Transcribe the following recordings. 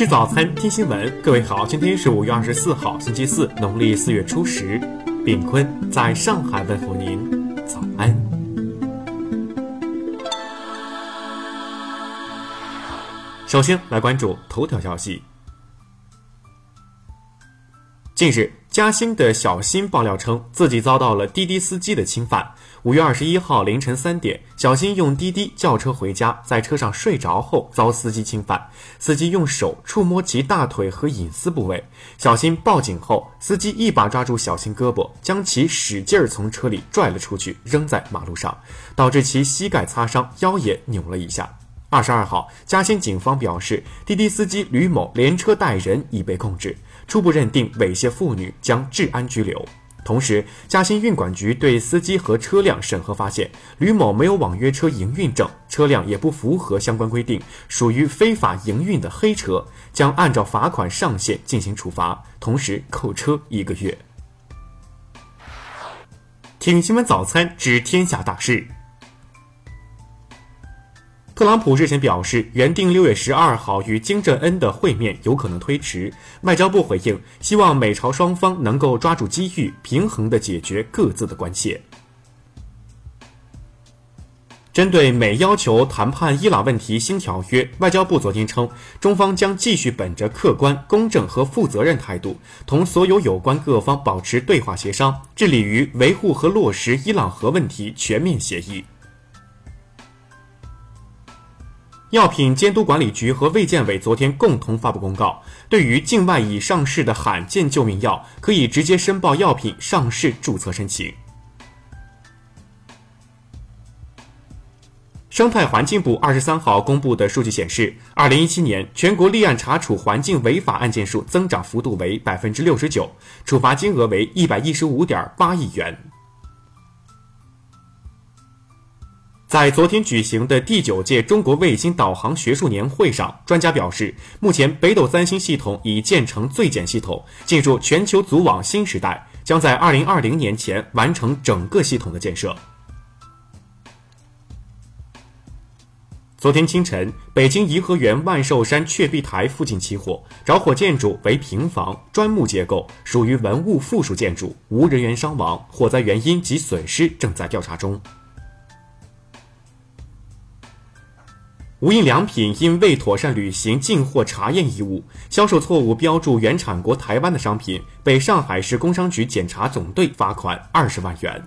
吃早餐，听新闻。各位好，今天是五月二十四号，星期四，农历四月初十。炳坤在上海问候您，早安。首先来关注头条消息。近日，嘉兴的小新爆料称自己遭到了滴滴司机的侵犯。五月二十一号凌晨三点，小新用滴滴叫车回家，在车上睡着后遭司机侵犯，司机用手触摸其大腿和隐私部位。小新报警后，司机一把抓住小新胳膊，将其使劲儿从车里拽了出去，扔在马路上，导致其膝盖擦伤，腰也扭了一下。二十二号，嘉兴警方表示，滴滴司机吕某连车带人已被控制。初步认定猥亵妇女，将治安拘留。同时，嘉兴运管局对司机和车辆审核发现，吕某没有网约车营运证，车辆也不符合相关规定，属于非法营运的黑车，将按照罚款上限进行处罚，同时扣车一个月。听新闻早餐知天下大事。特朗普日前表示，原定六月十二号与金正恩的会面有可能推迟。外交部回应，希望美朝双方能够抓住机遇，平衡地解决各自的关切。针对美要求谈判伊朗问题新条约，外交部昨天称，中方将继续本着客观、公正和负责任态度，同所有有关各方保持对话协商，致力于维护和落实伊朗核问题全面协议。药品监督管理局和卫健委昨天共同发布公告，对于境外已上市的罕见救命药，可以直接申报药品上市注册申请。生态环境部二十三号公布的数据显示，二零一七年全国立案查处环境违法案件数增长幅度为百分之六十九，处罚金额为一百一十五点八亿元。在昨天举行的第九届中国卫星导航学术年会上，专家表示，目前北斗三星系统已建成最简系统，进入全球组网新时代，将在二零二零年前完成整个系统的建设。昨天清晨，北京颐和园万寿山雀壁台附近起火，着火建筑为平房砖木结构，属于文物附属建筑，无人员伤亡，火灾原因及损失正在调查中。无印良品因未妥善履行进货查验义务，销售错误标注原产国台湾的商品，被上海市工商局检查总队罚款二十万元。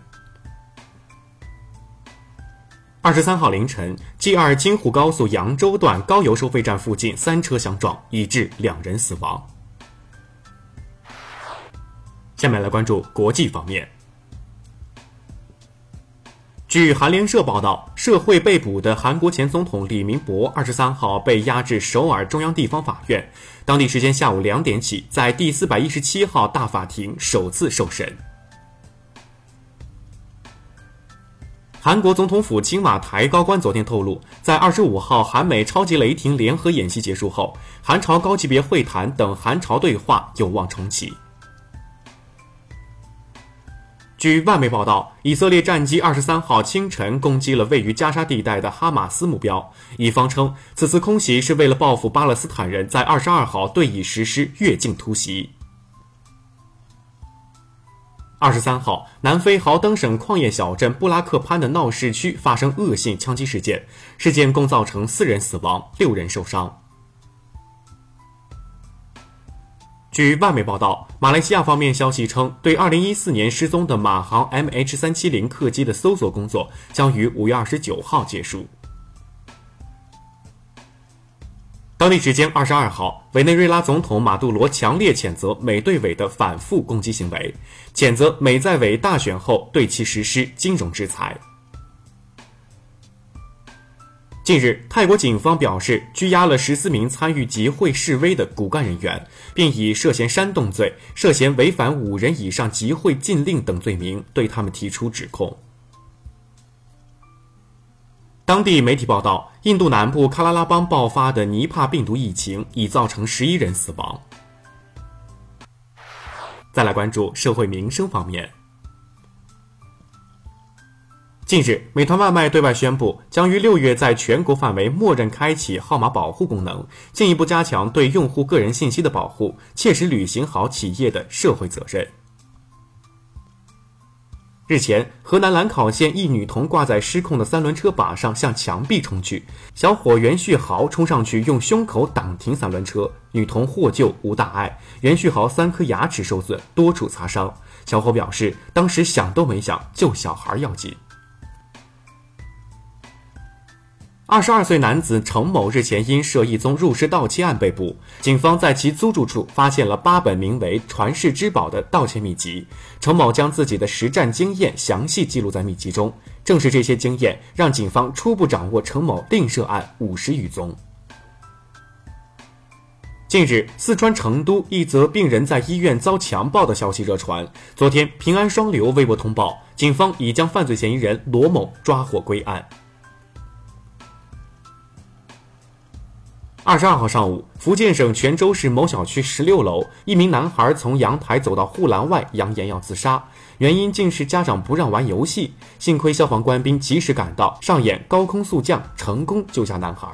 二十三号凌晨，G 二京沪高速扬州段高邮收费站附近三车相撞，已致两人死亡。下面来关注国际方面。据韩联社报道，社会被捕的韩国前总统李明博二十三号被押至首尔中央地方法院，当地时间下午两点起，在第四百一十七号大法庭首次受审。韩国总统府青瓦台高官昨天透露，在二十五号韩美超级雷霆联合演习结束后，韩朝高级别会谈等韩朝对话有望重启。据外媒报道，以色列战机二十三号清晨攻击了位于加沙地带的哈马斯目标。以方称，此次空袭是为了报复巴勒斯坦人在二十二号对以实施越境突袭。二十三号，南非豪登省矿业小镇布拉克潘的闹市区发生恶性枪击事件，事件共造成四人死亡，六人受伤。据外媒报道，马来西亚方面消息称，对2014年失踪的马航 MH370 客机的搜索工作将于5月29号结束。当地时间22号，委内瑞拉总统马杜罗强烈谴责美对委的反复攻击行为，谴责美在委大选后对其实施金融制裁。近日，泰国警方表示拘押了十四名参与集会示威的骨干人员，并以涉嫌煽动罪、涉嫌违反五人以上集会禁令等罪名对他们提出指控。当地媒体报道，印度南部喀拉拉邦爆发的尼帕病毒疫情已造成十一人死亡。再来关注社会民生方面。近日，美团外卖对外宣布，将于六月在全国范围默认开启号码保护功能，进一步加强对用户个人信息的保护，切实履行好企业的社会责任。日前，河南兰考县一女童挂在失控的三轮车把上，向墙壁冲去。小伙袁旭豪冲上去，用胸口挡停三轮车，女童获救无大碍。袁旭豪三颗牙齿受损，多处擦伤。小伙表示，当时想都没想，救小孩要紧。二十二岁男子程某日前因涉一宗入室盗窃案被捕，警方在其租住处发现了八本名为《传世之宝》的盗窃秘籍。程某将自己的实战经验详细记录在秘籍中，正是这些经验让警方初步掌握程某另涉案五十余宗。近日，四川成都一则病人在医院遭强暴的消息热传。昨天，平安双流微博通报，警方已将犯罪嫌疑人罗某抓获归案。二十二号上午，福建省泉州市某小区十六楼，一名男孩从阳台走到护栏外，扬言要自杀，原因竟是家长不让玩游戏。幸亏消防官兵及时赶到，上演高空速降，成功救下男孩。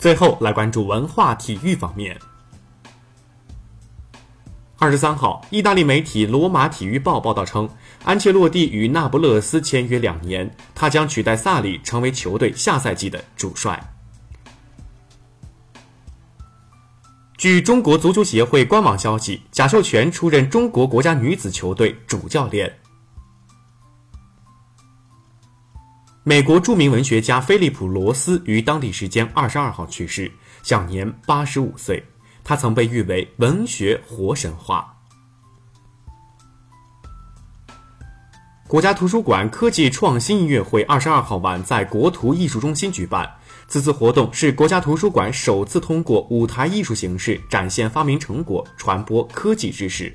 最后来关注文化体育方面。二十三号，意大利媒体《罗马体育报》报道称，安切洛蒂与那不勒斯签约两年，他将取代萨里成为球队下赛季的主帅。据中国足球协会官网消息，贾秀全出任中国国家女子球队主教练。美国著名文学家菲利普·罗斯于当地时间二十二号去世，享年八十五岁。他曾被誉为文学活神话。国家图书馆科技创新音乐会二十二号晚在国图艺术中心举办。此次活动是国家图书馆首次通过舞台艺术形式展现发明成果，传播科技知识。